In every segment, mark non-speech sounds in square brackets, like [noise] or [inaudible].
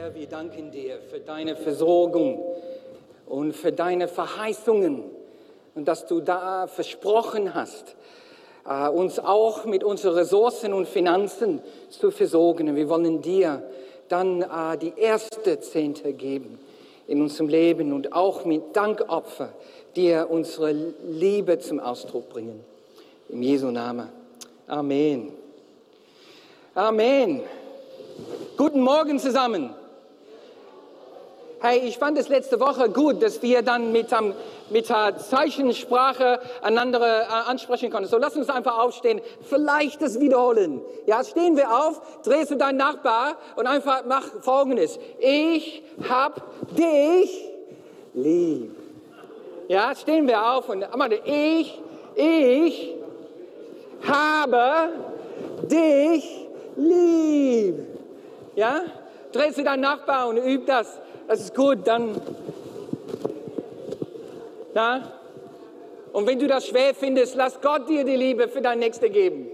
Herr, wir danken dir für deine Versorgung und für deine Verheißungen und dass du da versprochen hast, äh, uns auch mit unseren Ressourcen und Finanzen zu versorgen. Und wir wollen dir dann äh, die erste Zehnte geben in unserem Leben und auch mit Dankopfer dir unsere Liebe zum Ausdruck bringen. Im Jesu Namen. Amen. Amen. Guten Morgen zusammen. Hey, ich fand es letzte Woche gut, dass wir dann mit, um, mit der Zeichensprache einander äh, ansprechen konnten. So lass uns einfach aufstehen, vielleicht das wiederholen. Ja, stehen wir auf, drehst du deinen Nachbar und einfach mach Folgendes. Ich hab dich lieb. Ja, stehen wir auf und ich, ich habe dich lieb. Ja, drehst du deinen Nachbar und üb das das ist gut, dann. Na? Und wenn du das schwer findest, lass Gott dir die Liebe für dein Nächste geben.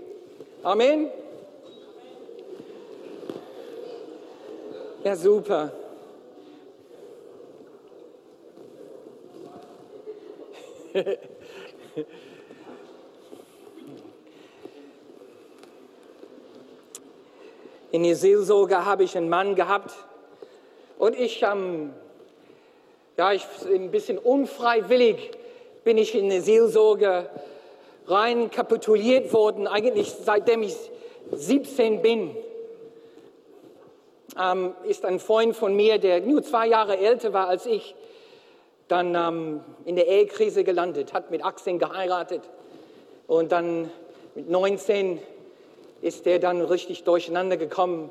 Amen. Ja, super. [laughs] In der Seelsorge habe ich einen Mann gehabt, und ich, ähm, ja, ich ein bisschen unfreiwillig bin ich in eine Seelsorge rein kapituliert worden, eigentlich seitdem ich 17 bin. Ähm, ist ein Freund von mir, der nur zwei Jahre älter war als ich, dann ähm, in der Ehekrise gelandet, hat mit 18 geheiratet und dann mit 19 ist er dann richtig durcheinander gekommen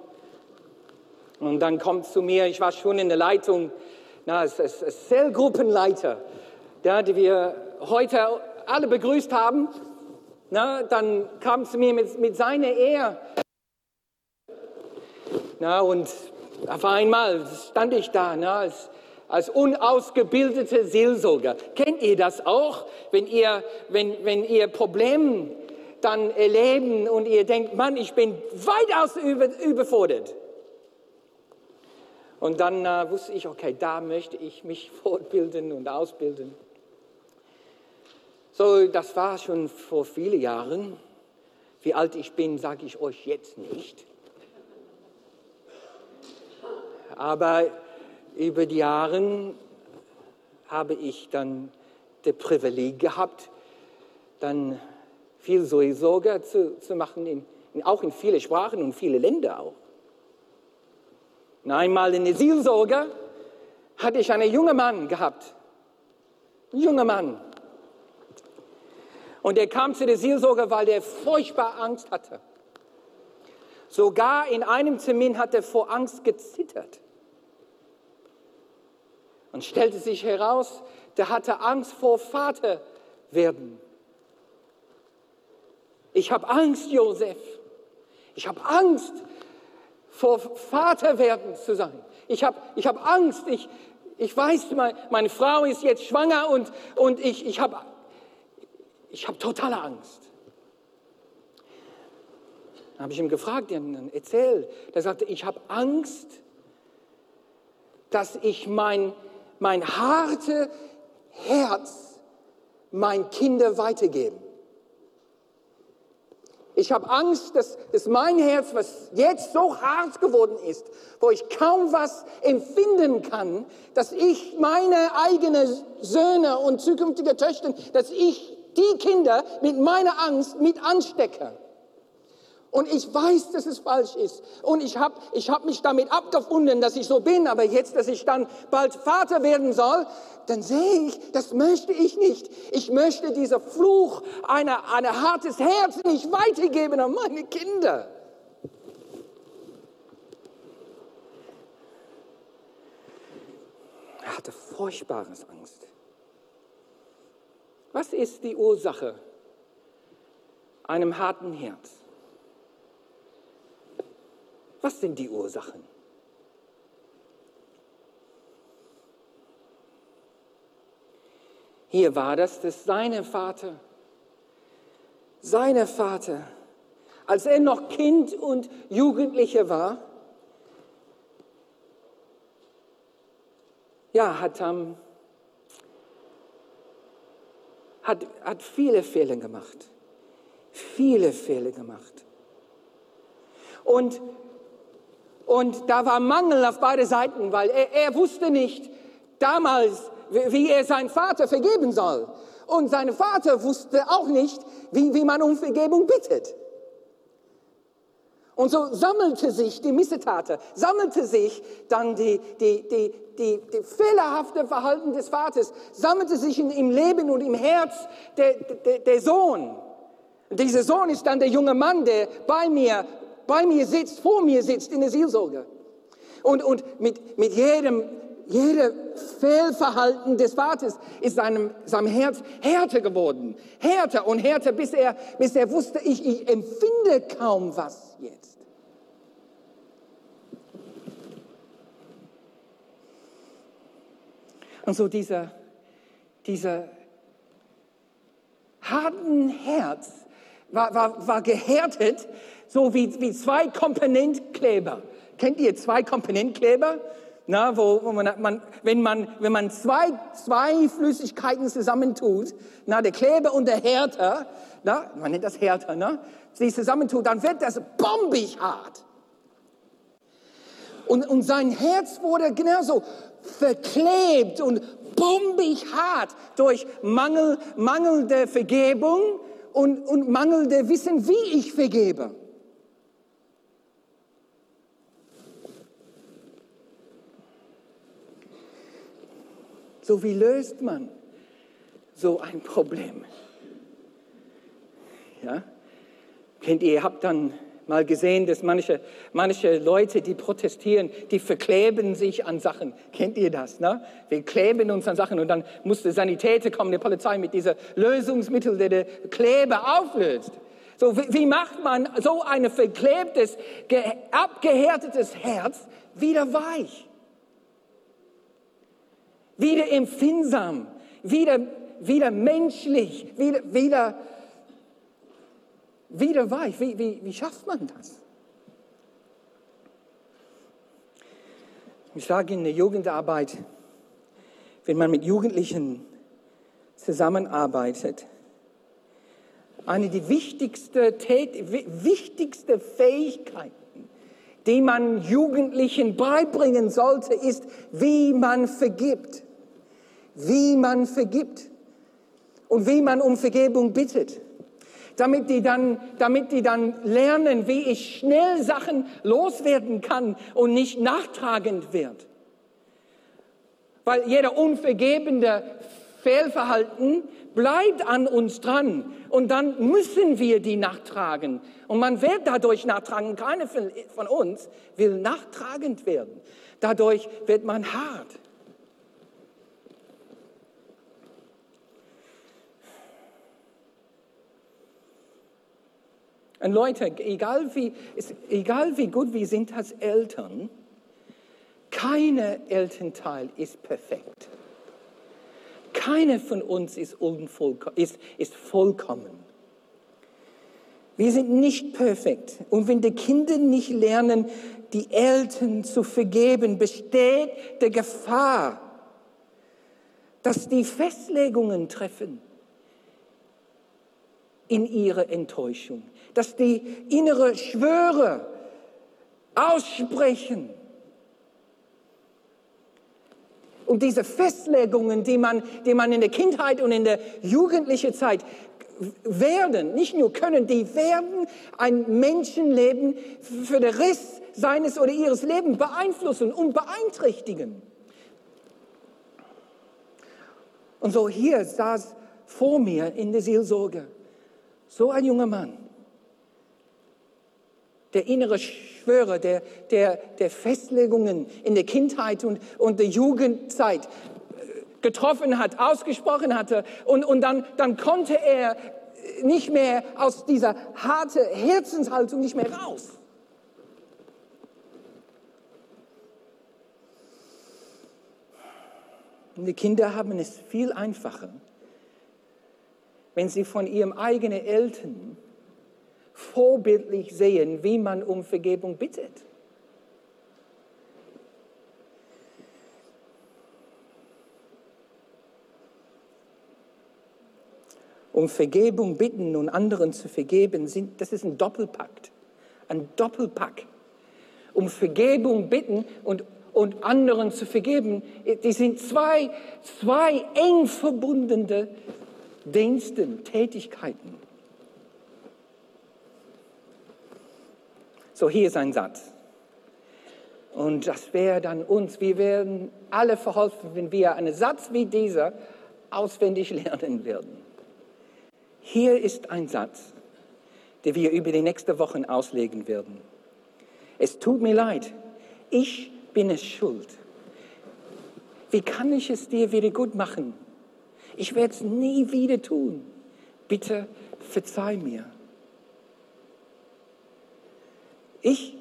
und dann kommt zu mir, ich war schon in der Leitung, na, als, als Zellgruppenleiter, ja, die wir heute alle begrüßt haben. Na, dann kam zu mir mit, mit seiner Ehe. Na, und auf einmal stand ich da na, als, als unausgebildeter Seelsorger. Kennt ihr das auch, wenn ihr, wenn, wenn ihr Probleme dann erleben und ihr denkt, Mann, ich bin weitaus über, überfordert. Und dann äh, wusste ich, okay, da möchte ich mich [laughs] fortbilden und ausbilden. So, das war schon vor vielen Jahren. Wie alt ich bin, sage ich euch jetzt nicht. Aber über die Jahre habe ich dann das Privileg gehabt, dann viel Seelsorge zu, zu machen, in, in, auch in viele Sprachen und viele Länder auch. Und einmal in der Seelsorge hatte ich einen jungen Mann gehabt. Ein junger Mann. Und er kam zu der Seelsorge, weil er furchtbar Angst hatte. Sogar in einem Termin hat er vor Angst gezittert. Und stellte sich heraus, der hatte Angst vor Vater werden. Ich habe Angst, Josef. Ich habe Angst, vor Vater werden zu sein. Ich habe ich hab Angst, ich, ich weiß, meine, meine Frau ist jetzt schwanger und, und ich, ich habe ich hab totale Angst. Dann habe ich ihm gefragt, dann erzähl. Der sagte, ich habe Angst, dass ich mein, mein harte Herz mein Kinder weitergeben. Ich habe Angst, dass, dass mein Herz, was jetzt so hart geworden ist, wo ich kaum was empfinden kann, dass ich meine eigenen Söhne und zukünftige Töchter, dass ich die Kinder mit meiner Angst mit anstecke. Und ich weiß, dass es falsch ist. Und ich habe ich hab mich damit abgefunden, dass ich so bin. Aber jetzt, dass ich dann bald Vater werden soll, dann sehe ich, das möchte ich nicht. Ich möchte dieser Fluch, ein eine hartes Herz nicht weitergeben an meine Kinder. Er hatte furchtbares Angst. Was ist die Ursache einem harten Herz? Was sind die Ursachen? Hier war das, dass seine Vater, seine Vater, als er noch Kind und Jugendlicher war, ja, hat, ähm, hat, hat viele Fehler gemacht. Viele Fehler gemacht. Und, und da war Mangel auf beide Seiten, weil er, er wusste nicht damals, wie er seinen Vater vergeben soll. Und sein Vater wusste auch nicht, wie, wie man um Vergebung bittet. Und so sammelte sich die Missetate, sammelte sich dann die, die, die, die, die fehlerhafte Verhalten des Vaters, sammelte sich in, im Leben und im Herz der, der, der Sohn. Dieser Sohn ist dann der junge Mann, der bei mir, bei mir sitzt, vor mir sitzt in der Seelsorge. Und, und mit, mit jedem, jedem Fehlverhalten des Vaters ist seinem, seinem Herz härter geworden. Härter und härter, bis er, bis er wusste, ich, ich empfinde kaum was jetzt. Und so dieser, dieser harten Herz war, war, war gehärtet, so wie, wie zwei Komponentkleber. Kennt ihr zwei Komponentkleber? Na, wo, wo man, man, wenn man, wenn man zwei, zwei Flüssigkeiten zusammentut, na, der Kleber und der Härter, na, man nennt das Härter, ne, sie zusammentut, dann wird das bombig hart. Und, und sein Herz wurde genauso verklebt und bombig hart durch Mangel, mangelnde Vergebung und, und mangelnde Wissen, wie ich vergebe. So wie löst man so ein Problem? Ja? Kennt ihr, ihr habt dann mal gesehen, dass manche, manche Leute, die protestieren, die verkleben sich an Sachen. Kennt ihr das? Ne? Wir kleben uns an Sachen und dann muss die Sanitäter kommen, die Polizei mit dieser Lösungsmittel, der der Kleber auflöst. So, wie, wie macht man so ein verklebtes, abgehärtetes Herz wieder weich? Wieder empfindsam, wieder, wieder menschlich, wieder, wieder, wieder weich. Wie, wie, wie schafft man das? Ich sage in der Jugendarbeit, wenn man mit Jugendlichen zusammenarbeitet, eine der wichtigsten wichtigste Fähigkeiten die man Jugendlichen beibringen sollte, ist, wie man vergibt. Wie man vergibt. Und wie man um Vergebung bittet. Damit die dann, damit die dann lernen, wie ich schnell Sachen loswerden kann und nicht nachtragend wird. Weil jeder unvergebende Fehlverhalten bleibt an uns dran und dann müssen wir die nachtragen. Und man wird dadurch nachtragen. Keiner von uns will nachtragend werden. Dadurch wird man hart. Und Leute, egal wie, egal wie gut wir sind als Eltern, keine Elternteil ist perfekt. Keiner von uns ist, ist, ist vollkommen. Wir sind nicht perfekt. Und wenn die Kinder nicht lernen, die Eltern zu vergeben, besteht die Gefahr, dass die Festlegungen treffen in ihre Enttäuschung, dass die innere Schwöre aussprechen und diese Festlegungen, die man, die man in der Kindheit und in der jugendlichen Zeit werden, nicht nur können, die werden ein Menschenleben für den Rest seines oder ihres Lebens beeinflussen und beeinträchtigen. Und so hier saß vor mir in der Seelsorge so ein junger Mann, der innere Schwörer, der, der, der Festlegungen in der Kindheit und, und der Jugendzeit äh, getroffen hat, ausgesprochen hatte. Und, und dann, dann konnte er nicht mehr aus dieser harte Herzenshaltung nicht mehr raus. Und die Kinder haben es viel einfacher, wenn sie von ihrem eigenen Eltern vorbildlich sehen, wie man um Vergebung bittet. Um Vergebung bitten und anderen zu vergeben, sind, das ist ein Doppelpakt. Ein Doppelpack. Um Vergebung bitten und, und anderen zu vergeben, die sind zwei, zwei eng verbundene Diensten, Tätigkeiten. So, hier ist ein Satz. Und das wäre dann uns, wir werden alle verholfen, wenn wir einen Satz wie dieser auswendig [laughs] lernen würden. Hier ist ein Satz, den wir über die nächsten Wochen auslegen werden. Es tut mir leid, ich bin es schuld. Wie kann ich es dir wieder gut machen? Ich werde es nie wieder tun. Bitte verzeih mir. Ich,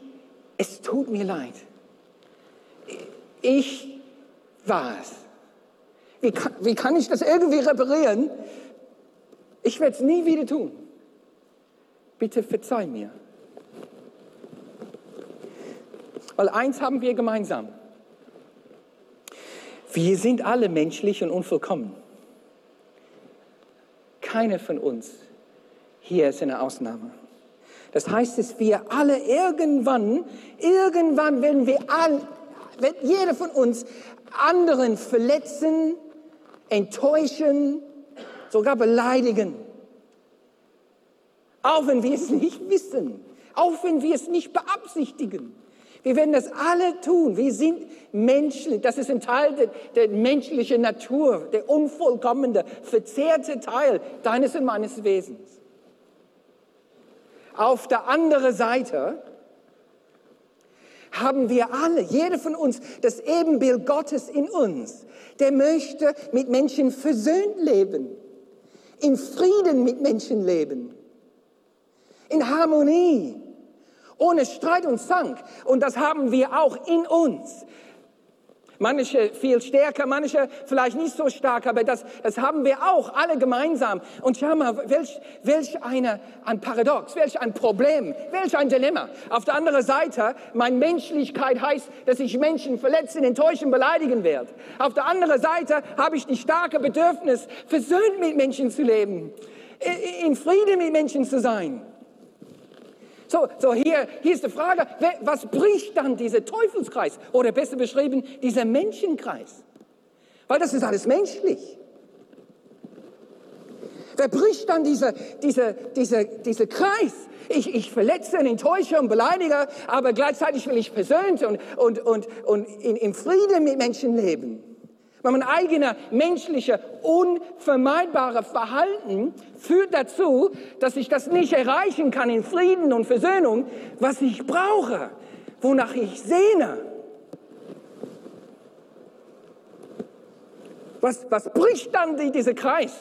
es tut mir leid. Ich war es. Wie kann, wie kann ich das irgendwie reparieren? Ich werde es nie wieder tun. Bitte verzeih mir. Weil eins haben wir gemeinsam. Wir sind alle menschlich und unvollkommen. Keiner von uns hier ist eine Ausnahme. Das heißt, dass wir alle irgendwann, irgendwann werden wir alle, wird jeder von uns anderen verletzen, enttäuschen, sogar beleidigen. Auch wenn wir es nicht wissen, auch wenn wir es nicht beabsichtigen. Wir werden das alle tun. Wir sind Menschen. Das ist ein Teil der, der menschlichen Natur, der unvollkommene, verzerrte Teil deines und meines Wesens. Auf der anderen Seite haben wir alle, jeder von uns, das Ebenbild Gottes in uns. Der möchte mit Menschen versöhnt leben, in Frieden mit Menschen leben, in Harmonie, ohne Streit und Zank. Und das haben wir auch in uns. Manche viel stärker, manche vielleicht nicht so stark, aber das, das haben wir auch alle gemeinsam. Und schau mal, welch, welch eine, ein Paradox, welch ein Problem, welch ein Dilemma. Auf der anderen Seite, meine Menschlichkeit heißt, dass ich Menschen verletzen, enttäuschen, beleidigen werde. Auf der anderen Seite habe ich die starke Bedürfnis, versöhnt mit Menschen zu leben, in Frieden mit Menschen zu sein. So, so hier, hier ist die Frage, was bricht dann dieser Teufelskreis? Oder besser beschrieben, dieser Menschenkreis? Weil das ist alles menschlich. Wer bricht dann dieser, dieser, dieser, dieser Kreis? Ich, ich verletze und enttäusche und beleidige, aber gleichzeitig will ich versöhnt und, und, und, und in, in Frieden mit Menschen leben. Mein eigener menschlicher, unvermeidbarer Verhalten führt dazu, dass ich das nicht erreichen kann in Frieden und Versöhnung, was ich brauche, wonach ich sehne. Was, was bricht dann die, dieser Kreis?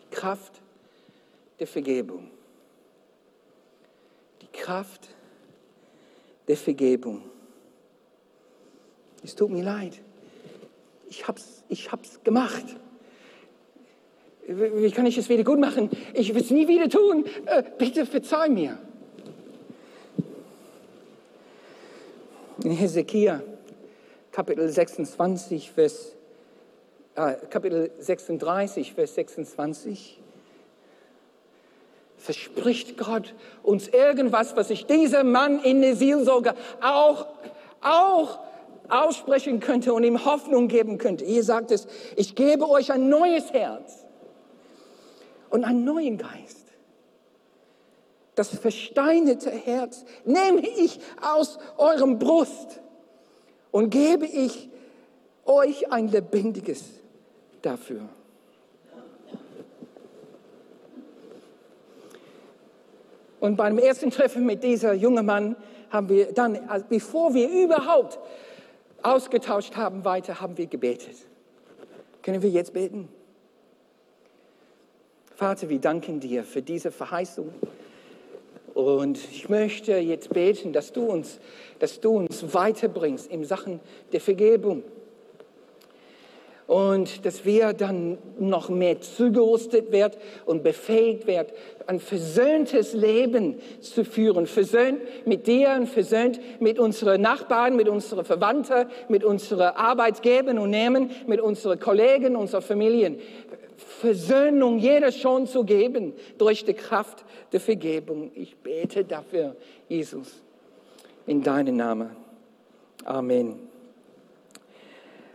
Die Kraft der Vergebung. Die Kraft der Vergebung. Es tut mir leid. Ich hab's, ich hab's gemacht. Wie kann ich es wieder gut machen? Ich will es nie wieder tun. Äh, bitte verzeih mir. In Hesekiah, Kapitel 26, Vers, äh, Kapitel 36, Vers 26, verspricht Gott uns irgendwas, was sich dieser Mann in der Seelsorge auch, auch aussprechen könnte und ihm Hoffnung geben könnte. Hier sagt es, ich gebe euch ein neues Herz und einen neuen Geist. Das versteinerte Herz nehme ich aus eurem Brust und gebe ich euch ein lebendiges dafür. Und beim ersten Treffen mit dieser jungen Mann haben wir dann, bevor wir überhaupt ausgetauscht haben weiter, haben wir gebetet. Können wir jetzt beten? Vater, wir danken dir für diese Verheißung. Und ich möchte jetzt beten, dass du uns, dass du uns weiterbringst in Sachen der Vergebung und dass wir dann noch mehr zugerüstet werden und befähigt werden, ein versöhntes Leben zu führen. Versöhnt mit dir und versöhnt mit unseren Nachbarn, mit unseren Verwandten, mit unseren Arbeitgebern und Nehmen, mit unseren Kollegen, unseren Familien. Versöhnung jeder schon zu geben durch die Kraft der Vergebung. Ich bete dafür, Jesus, in deinem Namen. Amen.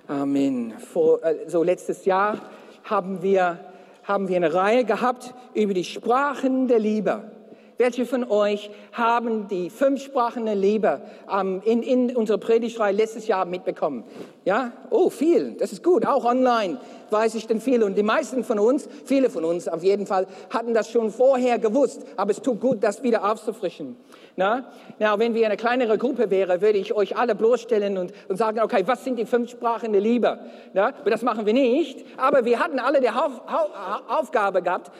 Amen. Vor, äh, so letztes Jahr haben wir, haben wir eine Reihe gehabt über die Sprachen der Liebe. Welche von euch haben die fünf Sprachen der Liebe ähm, in, in unserer Predigtreihe letztes Jahr mitbekommen? Ja? Oh, viel. Das ist gut. Auch online weiß ich denn viel. Und die meisten von uns, viele von uns auf jeden Fall, hatten das schon vorher gewusst. Aber es tut gut, das wieder aufzufrischen. Na? Na, wenn wir eine kleinere Gruppe wären, würde ich euch alle bloßstellen und, und sagen, okay, was sind die fünf Sprachen der Liebe? Na? Aber das machen wir nicht. Aber wir hatten alle die Auf, Aufgabe gehabt,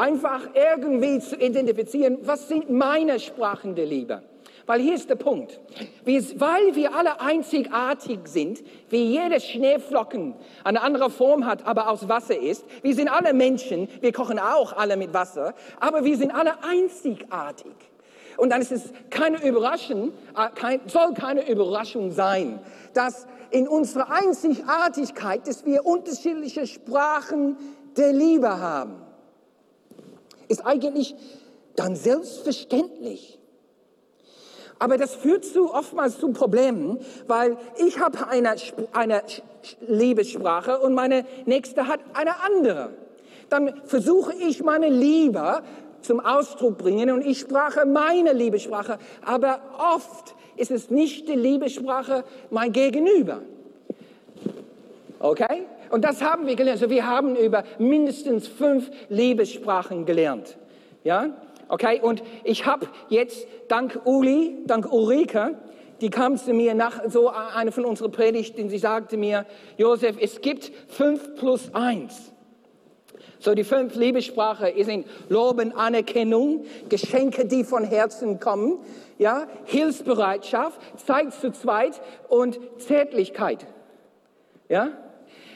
einfach irgendwie zu identifizieren, was sind meine Sprachen der Liebe. Weil hier ist der Punkt. weil wir alle einzigartig sind, wie jeder Schneeflocken eine andere Form hat, aber aus Wasser ist. Wir sind alle Menschen, wir kochen auch alle mit Wasser, aber wir sind alle einzigartig. Und dann ist es keine Überraschung, äh, soll keine Überraschung sein, dass in unserer Einzigartigkeit, dass wir unterschiedliche Sprachen der Liebe haben ist eigentlich dann selbstverständlich. Aber das führt zu, oftmals zu Problemen, weil ich habe eine, eine Liebessprache und meine Nächste hat eine andere. Dann versuche ich meine Liebe zum Ausdruck bringen und ich sprache meine Liebessprache, aber oft ist es nicht die Liebessprache mein Gegenüber. Okay? Und das haben wir gelernt. Also wir haben über mindestens fünf Liebessprachen gelernt. Ja? Okay? Und ich habe jetzt dank Uli, dank Ulrike, die kam zu mir nach so einer von unseren Predigten, sie sagte mir, Josef, es gibt fünf plus eins. So die fünf Liebessprache sind Loben, Anerkennung, Geschenke, die von Herzen kommen, ja, Hilfsbereitschaft, Zeit zu zweit und Zärtlichkeit. Ja?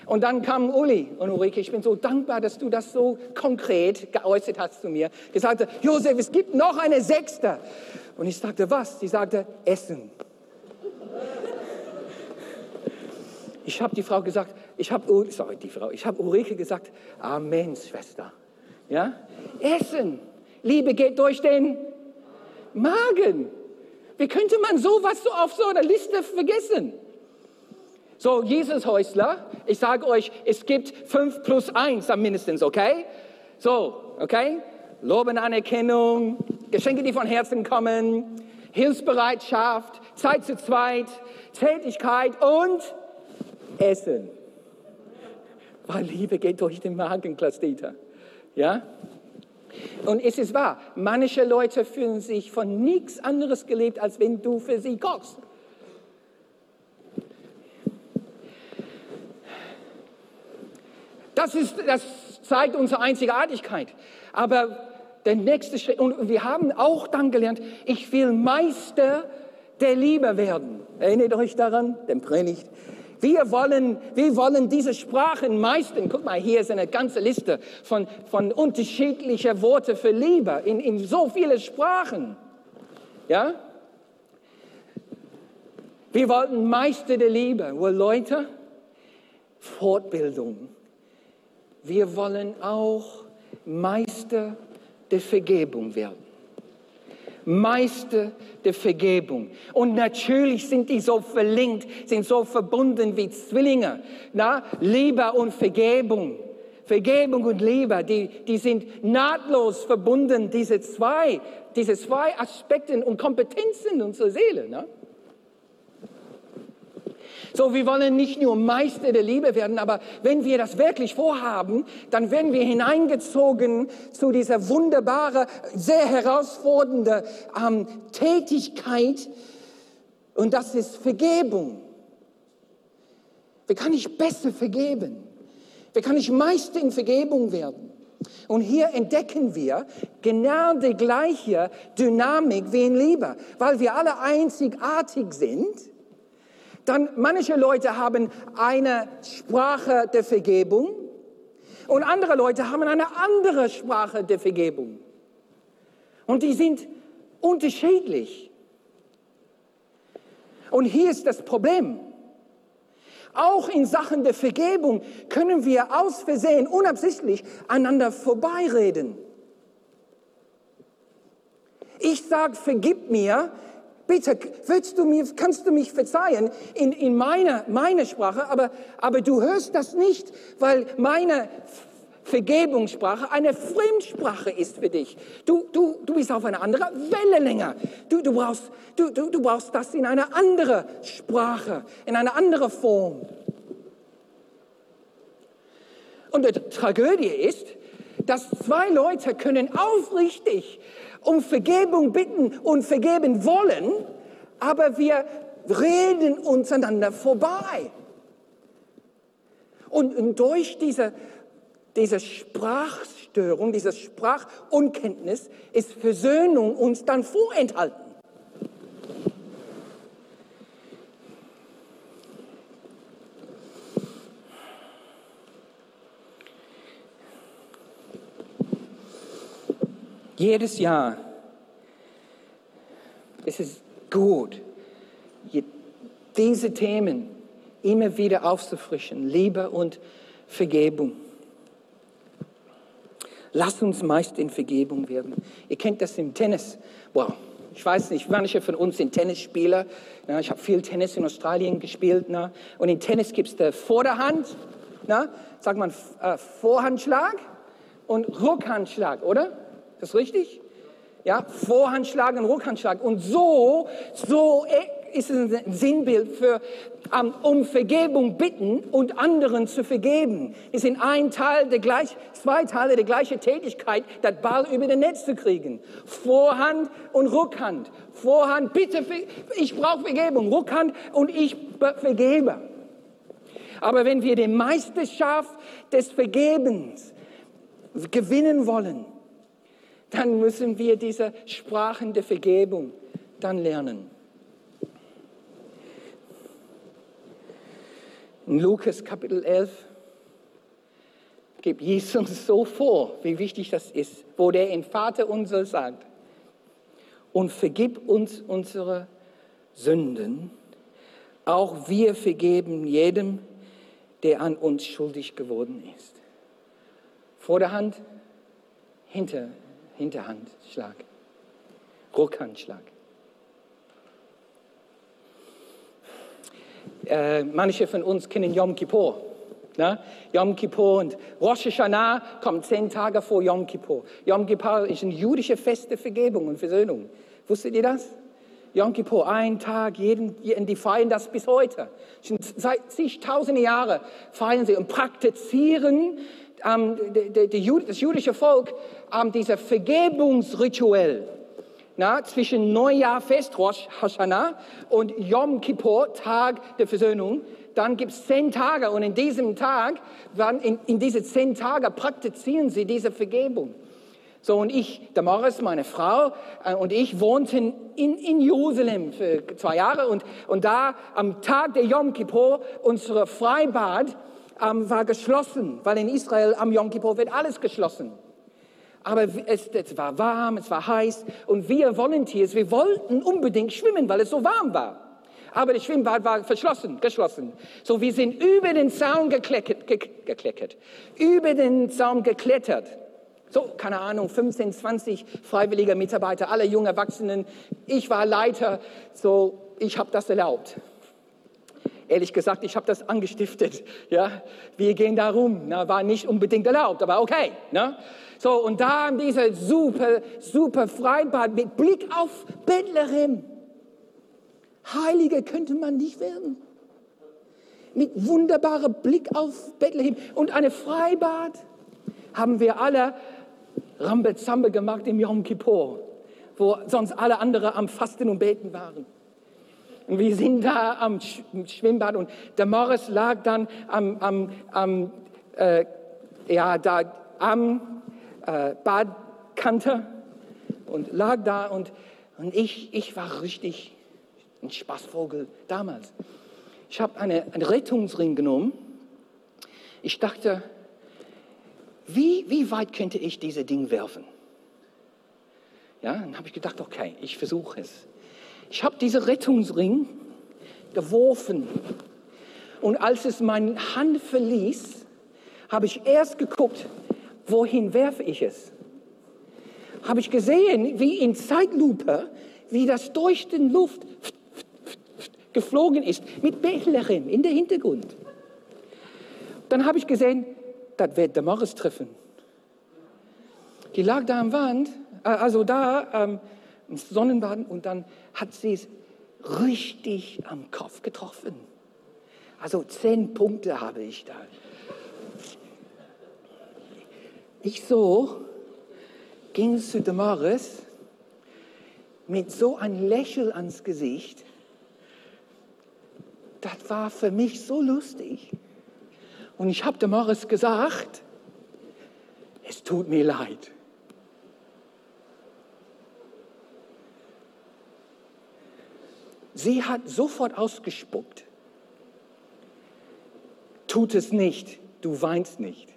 Und dann kam Uli und Ulrike, ich bin so dankbar, dass du das so konkret geäußert hast zu mir. Die sagte, Josef, es gibt noch eine sechste. Und ich sagte, was? Sie sagte, Essen. Ich habe die Frau gesagt, ich habe, sorry, die Frau, ich habe Ulrike gesagt, Amen, Schwester. Ja? Essen. Liebe geht durch den Magen. Wie könnte man sowas so auf so einer Liste vergessen? So, Jesus Häusler, ich sage euch, es gibt fünf plus eins am mindestens, okay? So, okay? Loben, Anerkennung, Geschenke, die von Herzen kommen, Hilfsbereitschaft, Zeit zu zweit, Tätigkeit und Essen. Weil Liebe geht durch den Magen, Klaus Dieter. Ja? Und es ist wahr, manche Leute fühlen sich von nichts anderes gelebt, als wenn du für sie kochst. Das, ist, das zeigt unsere Einzigartigkeit. Aber der nächste Schritt, und wir haben auch dann gelernt, ich will Meister der Liebe werden. Erinnert euch daran, den Predigt. Wir wollen, wir wollen diese Sprachen meistern. Guck mal, hier ist eine ganze Liste von, von unterschiedlichen Worten für Liebe in, in so viele Sprachen. Ja? Wir wollten Meister der Liebe. Well, Leute, Fortbildung wir wollen auch Meister der Vergebung werden. Meister der Vergebung. Und natürlich sind die so verlinkt, sind so verbunden wie Zwillinge. Na, Liebe und Vergebung. Vergebung und Liebe, die, die sind nahtlos verbunden, diese zwei, diese zwei Aspekte und Kompetenzen unserer Seele. Ne? So, wir wollen nicht nur Meister der Liebe werden, aber wenn wir das wirklich vorhaben, dann werden wir hineingezogen zu dieser wunderbare, sehr herausfordernde ähm, Tätigkeit und das ist Vergebung. Wie kann ich besser vergeben? Wie kann ich Meister in Vergebung werden? Und hier entdecken wir genau die gleiche Dynamik wie in Liebe, weil wir alle einzigartig sind dann manche Leute haben eine Sprache der Vergebung und andere Leute haben eine andere Sprache der Vergebung. Und die sind unterschiedlich. Und hier ist das Problem. Auch in Sachen der Vergebung können wir aus Versehen, unabsichtlich, einander vorbeireden. Ich sage, vergib mir, bitte, willst du mir, kannst du mich verzeihen in, in meiner, meiner Sprache, aber, aber du hörst das nicht, weil meine Vergebungssprache eine Fremdsprache ist für dich. Du, du, du bist auf einer anderen Wellenlänge. Du, du, brauchst, du, du, du brauchst das in einer anderen Sprache, in einer anderen Form. Und die Tragödie ist, dass zwei Leute können aufrichtig um Vergebung bitten und vergeben wollen, aber wir reden uns einander vorbei. Und, und durch diese diese Sprachstörung, diese Sprachunkenntnis ist Versöhnung uns dann vorenthalten. Jedes Jahr ist es gut, diese Themen immer wieder aufzufrischen, Liebe und Vergebung. Lass uns meist in Vergebung werden. Ihr kennt das im Tennis. Wow. Ich weiß nicht, manche von uns sind Tennisspieler. Na, ich habe viel Tennis in Australien gespielt. Na, und in Tennis gibt es der Vorderhand, na, sagt man äh, Vorhandschlag und Rückhandschlag, oder? Das richtig? Ja, Vorhandschlag und Rückhandschlag. Und so, so ist es ein Sinnbild für um, um Vergebung bitten und anderen zu vergeben. Es sind ein Teil der gleich, zwei Teile der gleichen Tätigkeit, das Ball über den Netz zu kriegen. Vorhand und Rückhand. Vorhand, bitte, ich brauche Vergebung. Rückhand und ich vergebe. Aber wenn wir die Meisterschaft des Vergebens gewinnen wollen, dann müssen wir diese Sprachen der Vergebung dann lernen. In Lukas Kapitel 11 gibt Jesus so vor, wie wichtig das ist, wo der in Vater unser sagt, und vergib uns unsere Sünden, auch wir vergeben jedem, der an uns schuldig geworden ist. Vorderhand, hinter, Hinterhandschlag, Rückhandschlag. Äh, manche von uns kennen Yom Kippur. Ne? Yom Kippur und Rosh Hashanah kommt zehn Tage vor Yom Kippur. Yom Kippur ist ein jüdische Fest der Vergebung und Versöhnung. Wusstet ihr das? Yom Kippur, ein Tag, jeden, die feiern das bis heute. Seit zigtausende Jahre feiern sie und praktizieren ähm, die, die, das jüdische Volk ähm, dieser Vergebungsrituell na, zwischen Neujahrfest, Rosh Hashanah, und Yom Kippur, Tag der Versöhnung. Dann gibt es zehn Tage und in diesem Tag, in, in diese zehn Tage praktizieren sie diese Vergebung. So, und ich, der Morris, meine Frau äh, und ich wohnten in, in Jerusalem für zwei Jahre und, und da am Tag der Yom Kippur, unser Freibad ähm, war geschlossen, weil in Israel am Yom Kippur wird alles geschlossen aber es, es, war warm, es war heiß und wir Volunteers, wir wollten unbedingt schwimmen, weil es so warm war. Aber das Schwimmbad war verschlossen, geschlossen. So, wir sind über den Zaun gekleckert, ge gekleckert, über den Zaun geklettert. So, keine Ahnung, 15, 20 freiwillige Mitarbeiter, alle jungen Erwachsenen. Ich war Leiter, so, ich habe das erlaubt. Ehrlich gesagt, ich habe das angestiftet. Ja, wir gehen da rum. Na, war nicht unbedingt erlaubt, aber okay. Ne? So, und da dieser super, super Freibad mit Blick auf Bethlehem. Heiliger könnte man nicht werden. Mit wunderbarem Blick auf Bethlehem und eine Freibad haben wir alle Rambezambe gemacht im Yom Kippur, wo sonst alle anderen am Fasten und Beten waren. Und wir sind da am Schwimmbad und der Morris lag dann am, am, am äh, ja, da am äh, Badkante und lag da und, und ich, ich war richtig ein Spaßvogel damals. Ich habe eine, einen Rettungsring genommen. Ich dachte, wie, wie weit könnte ich dieses Ding werfen? Ja, dann habe ich gedacht, okay, ich versuche es. Ich habe diesen Rettungsring geworfen Und als es meine Hand verließ, habe ich erst geguckt, wohin werfe ich es? Habe ich gesehen, wie in Zeitlupe, wie das durch die Luft geflogen ist, mit Bethlehem in der Hintergrund. Dann habe ich gesehen, das wird der Morris treffen. Die lag da am Wand, äh, also da ähm, im Sonnenbaden und dann hat sie es richtig am Kopf getroffen. Also zehn Punkte habe ich da. Ich so ging zu Damaris mit so einem Lächeln ans Gesicht. Das war für mich so lustig. Und ich habe Damaris gesagt, es tut mir leid. Sie hat sofort ausgespuckt. Tut es nicht, du weinst nicht.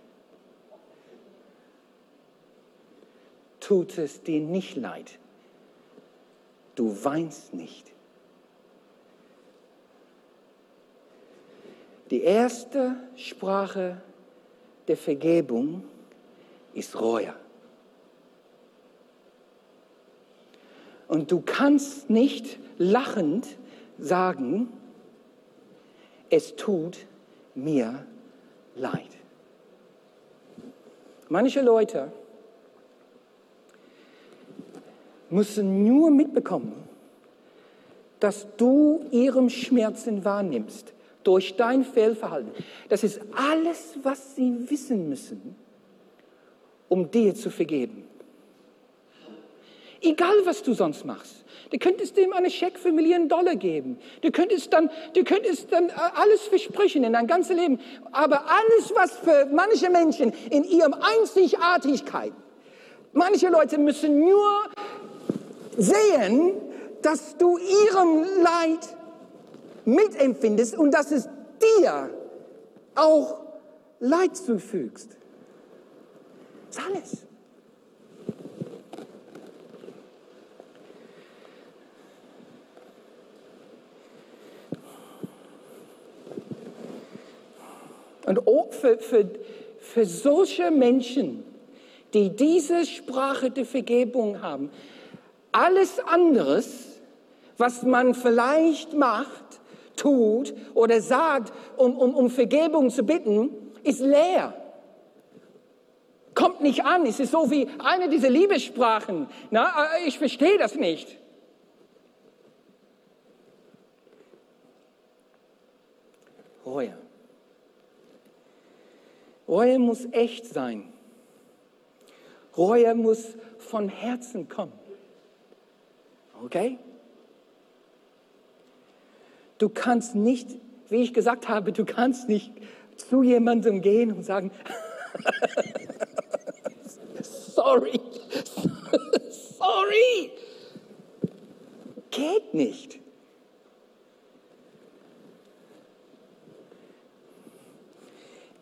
Tut es dir nicht leid, du weinst nicht. Die erste Sprache der Vergebung ist Reue. Und du kannst nicht lachend sagen, es tut mir leid. Manche Leute müssen nur mitbekommen, dass du ihrem Schmerzen wahrnimmst durch dein Fehlverhalten. Das ist alles, was sie wissen müssen, um dir zu vergeben. Egal, was du sonst machst. Du könntest ihm einen Scheck für Millionen Dollar geben. Du könntest dann, du könntest dann äh, alles versprechen in dein ganzes Leben. Aber alles, was für manche Menschen in ihrem Einzigartigkeit, manche Leute müssen nur sehen, dass du ihrem Leid mitempfindest und dass es dir auch Leid zufügst. Das ist alles. Und für, für, für solche Menschen, die diese Sprache der Vergebung haben, alles anderes, was man vielleicht macht, tut oder sagt, um, um, um Vergebung zu bitten, ist leer. Kommt nicht an. Es ist so wie eine dieser Liebessprachen. Na, äh, ich verstehe das nicht. Reue. Reue muss echt sein. Reue muss von Herzen kommen. Okay? Du kannst nicht, wie ich gesagt habe, du kannst nicht zu jemandem gehen und sagen, [laughs] sorry, [laughs] sorry. Geht nicht.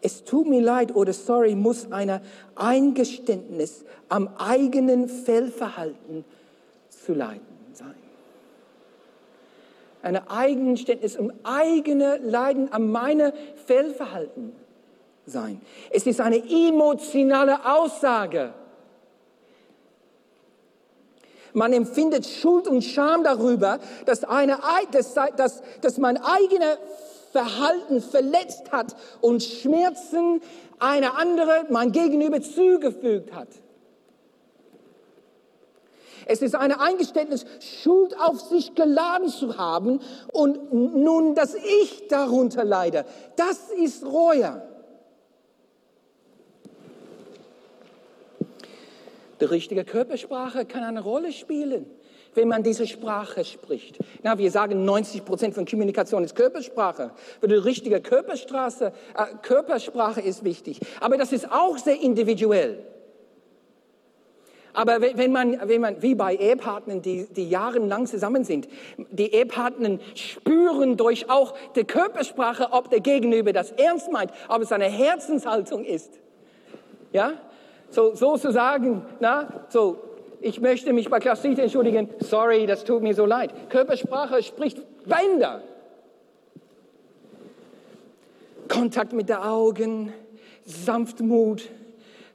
Es tut mir leid oder sorry muss ein Eingeständnis am eigenen Fehlverhalten zu leiden sein. Ein Eingeständnis um eigene Leiden an meine Fehlverhalten sein. Es ist eine emotionale Aussage. Man empfindet Schuld und Scham darüber, dass, eine, dass, dass, dass mein eigener Verhalten verletzt hat und Schmerzen eine andere, mein Gegenüber zugefügt hat. Es ist ein Eingeständnis, Schuld auf sich geladen zu haben und nun, dass ich darunter leide. Das ist Reue. Die richtige Körpersprache kann eine Rolle spielen wenn man diese Sprache spricht. Na, wir sagen, 90 Prozent von Kommunikation ist Körpersprache. Für die richtige Körperstraße, äh, Körpersprache ist wichtig. Aber das ist auch sehr individuell. Aber wenn man, wenn man wie bei Ehepartnern, die, die jahrelang zusammen sind, die Ehepartner spüren durch auch die Körpersprache, ob der Gegenüber das ernst meint, ob es eine Herzenshaltung ist. Ja? So, so zu sagen, na, so, ich möchte mich bei Klassite entschuldigen, sorry, das tut mir so leid. Körpersprache spricht Bänder. Kontakt mit den Augen, Sanftmut,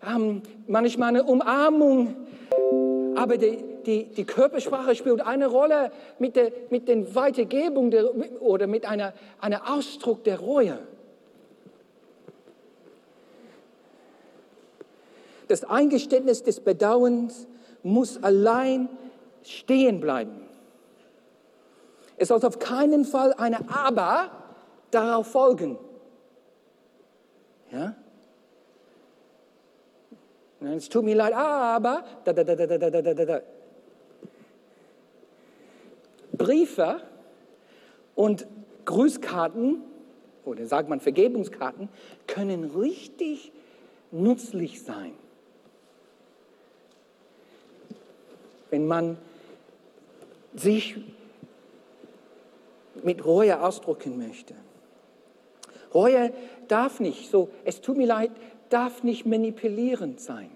ähm, manchmal eine Umarmung. Aber die, die, die Körpersprache spielt eine Rolle mit der mit den Weitergebung der, oder mit einer, einem Ausdruck der Reue. Das Eingeständnis des Bedauerns muss allein stehen bleiben. Es soll auf keinen Fall eine Aber darauf folgen. Ja? Es tut mir leid, aber da, da, da, da, da, da, da, da. Briefe und Grüßkarten oder sagt man Vergebungskarten können richtig nützlich sein. Wenn man sich mit Reue ausdrücken möchte. Reue darf nicht so, es tut mir leid, darf nicht manipulierend sein.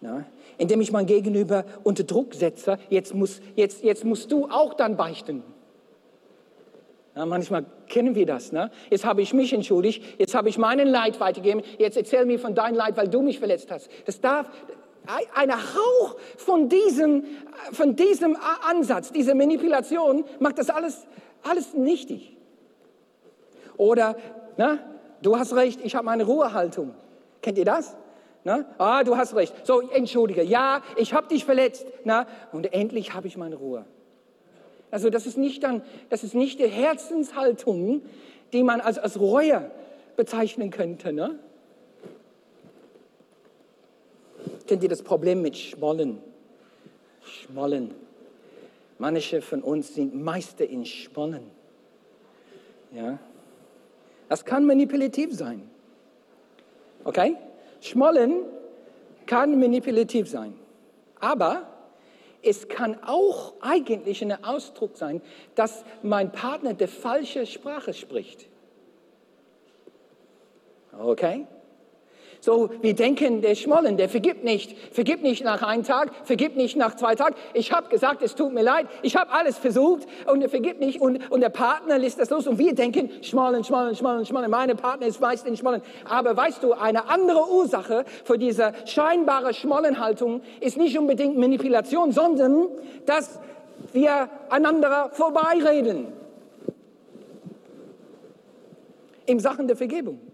Ja, indem ich mein Gegenüber unter Druck setze, jetzt, muss, jetzt, jetzt musst du auch dann beichten. Ja, manchmal kennen wir das. Ne? Jetzt habe ich mich entschuldigt, jetzt habe ich meinen Leid weitergegeben, jetzt erzähl mir von deinem Leid, weil du mich verletzt hast. Das darf, ein Hauch von diesem, von diesem Ansatz, dieser Manipulation macht das alles, alles nichtig. Oder, ne, du hast recht, ich habe meine Ruhehaltung. Kennt ihr das? Na? Ah, du hast recht. So, entschuldige. Ja, ich habe dich verletzt. Na? Und endlich habe ich meine Ruhe. Also das ist nicht dann, das ist nicht die Herzenshaltung, die man als, als Reue bezeichnen könnte. Ne? Kennt ihr das Problem mit Schmollen? Schmollen. Manche von uns sind Meister in Schmollen. Ja? Das kann manipulativ sein. Okay? Schmollen kann manipulativ sein. Aber es kann auch eigentlich ein Ausdruck sein, dass mein Partner die falsche Sprache spricht. Okay? So, wir denken, der Schmollen, der vergibt nicht. Vergibt nicht nach einem Tag, vergibt nicht nach zwei Tagen. Ich habe gesagt, es tut mir leid, ich habe alles versucht und er vergibt nicht und, und der Partner lässt das los und wir denken, Schmollen, Schmollen, Schmollen, Schmollen. Meine Partner ist meist in Schmollen. Aber weißt du, eine andere Ursache für diese scheinbare Schmollenhaltung ist nicht unbedingt Manipulation, sondern dass wir einander vorbeireden. Im Sachen der Vergebung.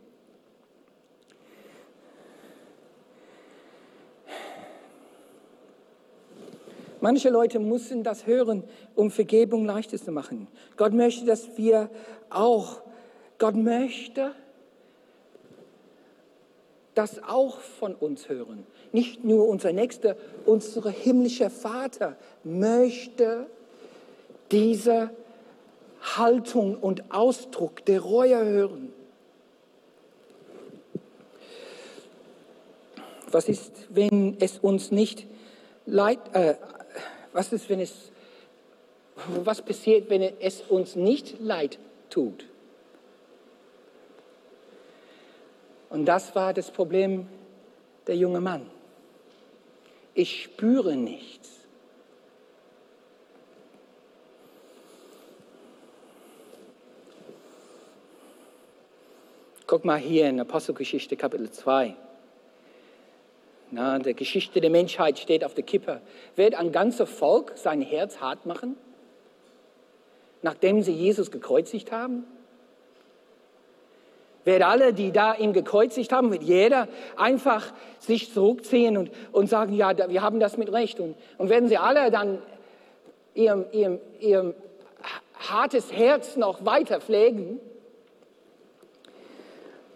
Manche Leute müssen das hören, um Vergebung leichter zu machen. Gott möchte, dass wir auch, Gott möchte das auch von uns hören. Nicht nur unser Nächster, unser himmlischer Vater möchte diese Haltung und Ausdruck der Reue hören. Was ist, wenn es uns nicht leid, äh, was ist, wenn es, was passiert, wenn es uns nicht leid tut? Und das war das Problem der junge Mann. Ich spüre nichts. Guck mal hier in Apostelgeschichte Kapitel 2. Na, der Geschichte der Menschheit steht auf der Kippe. Wird ein ganzer Volk sein Herz hart machen, nachdem sie Jesus gekreuzigt haben? Wird alle, die da ihn gekreuzigt haben, wird jeder einfach sich zurückziehen und, und sagen, ja, wir haben das mit Recht. Und, und werden sie alle dann ihrem, ihrem, ihrem hartes Herz noch weiter pflegen?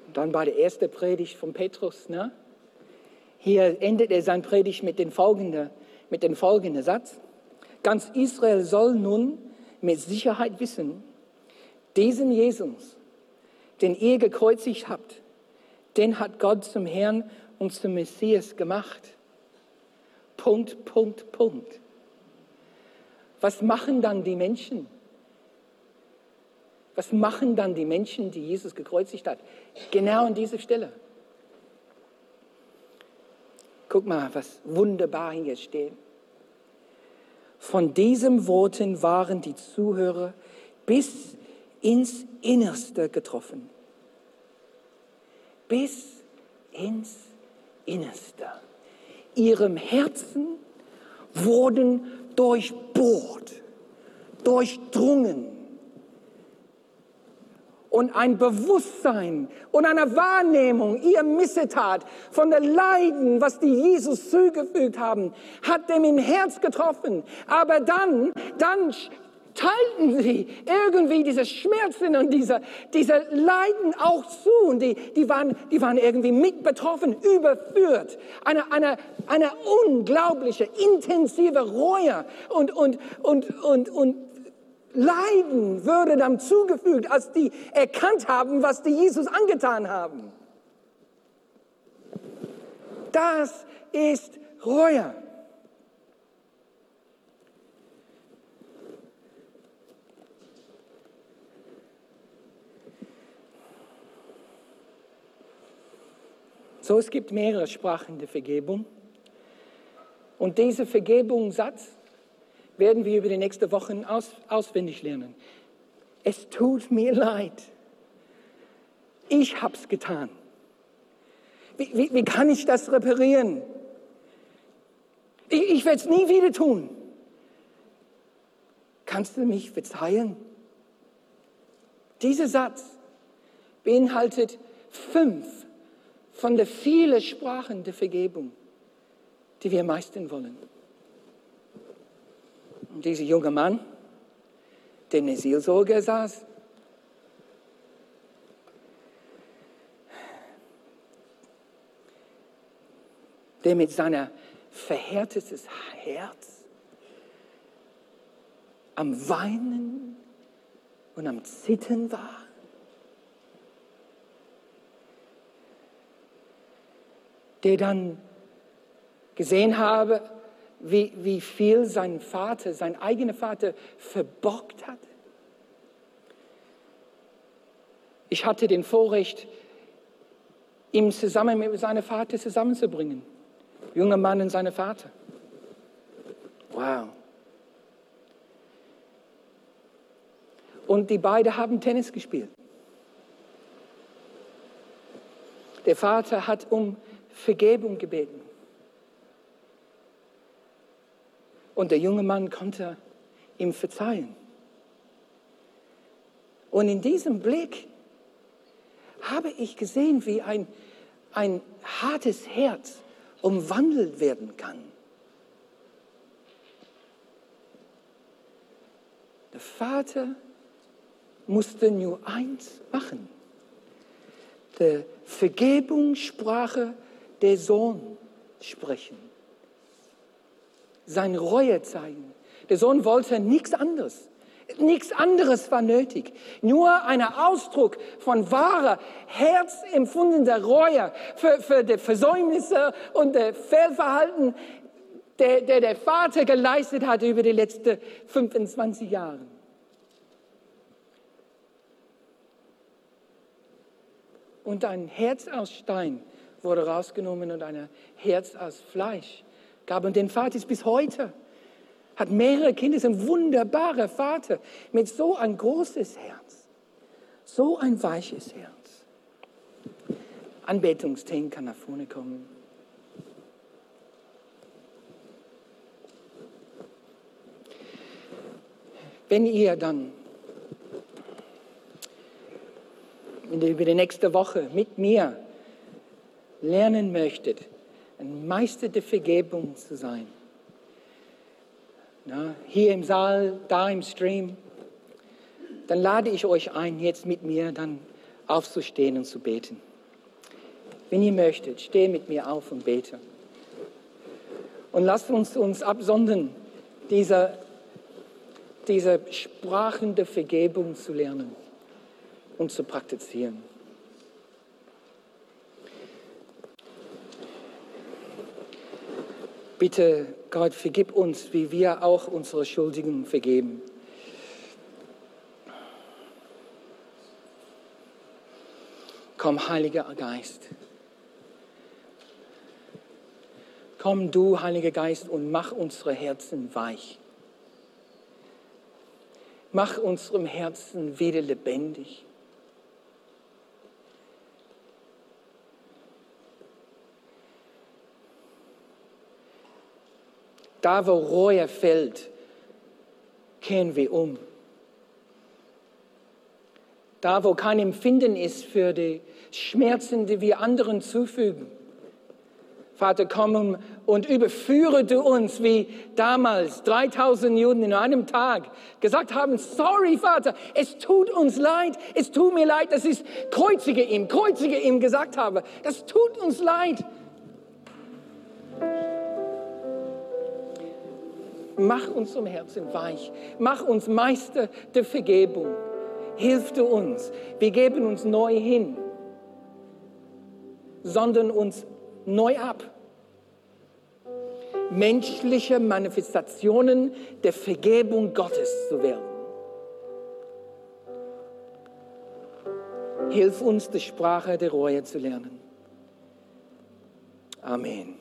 Und dann bei der ersten Predigt von Petrus, ne? Hier endet er sein Predigt mit dem folgenden, mit dem folgenden Satz. Ganz Israel soll nun mit Sicherheit wissen, diesen Jesus, den ihr gekreuzigt habt, den hat Gott zum Herrn und zum Messias gemacht. Punkt, Punkt, Punkt. Was machen dann die Menschen? Was machen dann die Menschen, die Jesus gekreuzigt hat? Genau an dieser Stelle. Guck mal, was wunderbar hier steht. Von diesen Worten waren die Zuhörer bis ins Innerste getroffen. bis ins Innerste. Ihrem Herzen wurden durchbohrt, durchdrungen und ein Bewusstsein und eine Wahrnehmung ihr Missetat von der Leiden, was die Jesus zugefügt haben, hat dem im Herz getroffen. Aber dann, dann teilten sie irgendwie diese Schmerzen und diese, diese Leiden auch zu. Und die, die, waren, die waren irgendwie mit betroffen, überführt. Eine, eine, eine unglaubliche, intensive Reue und, und, und, und, und Leiden würde dann zugefügt, als die erkannt haben, was die Jesus angetan haben. Das ist Reue. So, es gibt mehrere Sprachen der Vergebung. Und dieser Vergebungssatz werden wir über die nächsten Wochen aus, auswendig lernen. Es tut mir leid. Ich habe es getan. Wie, wie, wie, kann ich das reparieren? Ich, ich werde es nie wieder tun. Kannst du mich verzeihen? Dieser Satz beinhaltet fünf von den vielen Sprachen der Vergebung, die wir meistern wollen. Dieser junge Mann, der in der Seelsorge saß, der mit seiner verhärtetes Herz am Weinen und am Zittern war. Der dann gesehen habe, wie, wie viel sein Vater, sein eigener Vater verbockt hat? Ich hatte den Vorrecht, ihn zusammen mit seinem Vater zusammenzubringen. Junger Mann und seinem Vater. Wow. Und die beiden haben Tennis gespielt. Der Vater hat um Vergebung gebeten. Und der junge Mann konnte ihm verzeihen. Und in diesem Blick habe ich gesehen, wie ein, ein hartes Herz umwandelt werden kann. Der Vater musste nur eins machen. Der Vergebungssprache der Sohn sprechen seine Reue zeigen. Der Sohn wollte nichts anderes. Nichts anderes war nötig. Nur ein Ausdruck von wahrer, herzempfundener Reue für, für die Versäumnisse und das Fehlverhalten, der, der der Vater geleistet hat über die letzten 25 Jahre. Und ein Herz aus Stein wurde rausgenommen und ein Herz aus Fleisch gab. Und den Vater ist bis heute, hat mehrere Kinder, ist ein wunderbarer Vater mit so ein großes Herz, so ein weiches Herz. Anbetungsteam kann nach vorne kommen. Wenn ihr dann über die nächste Woche mit mir lernen möchtet, ein Meister der Vergebung zu sein. Na, hier im Saal, da im Stream, dann lade ich euch ein, jetzt mit mir dann aufzustehen und zu beten. Wenn ihr möchtet, stehe mit mir auf und bete. Und lasst uns uns absondern, diese, diese Sprachen der Vergebung zu lernen und zu praktizieren. Bitte, Gott, vergib uns, wie wir auch unsere Schuldigen vergeben. Komm, Heiliger Geist. Komm du, Heiliger Geist, und mach unsere Herzen weich. Mach unserem Herzen wieder lebendig. Da, wo Reue fällt, kehren wir um. Da, wo kein Empfinden ist für die Schmerzen, die wir anderen zufügen. Vater, komm und überführe du uns, wie damals 3000 Juden in einem Tag gesagt haben, sorry Vater, es tut uns leid, es tut mir leid, dass ich kreuzige ihm, kreuzige ihm gesagt habe. Das tut uns leid. Mach uns zum Herzen weich. Mach uns Meister der Vergebung. Hilf du uns. Wir geben uns neu hin, sondern uns neu ab. Menschliche Manifestationen der Vergebung Gottes zu werden. Hilf uns, die Sprache der Reue zu lernen. Amen.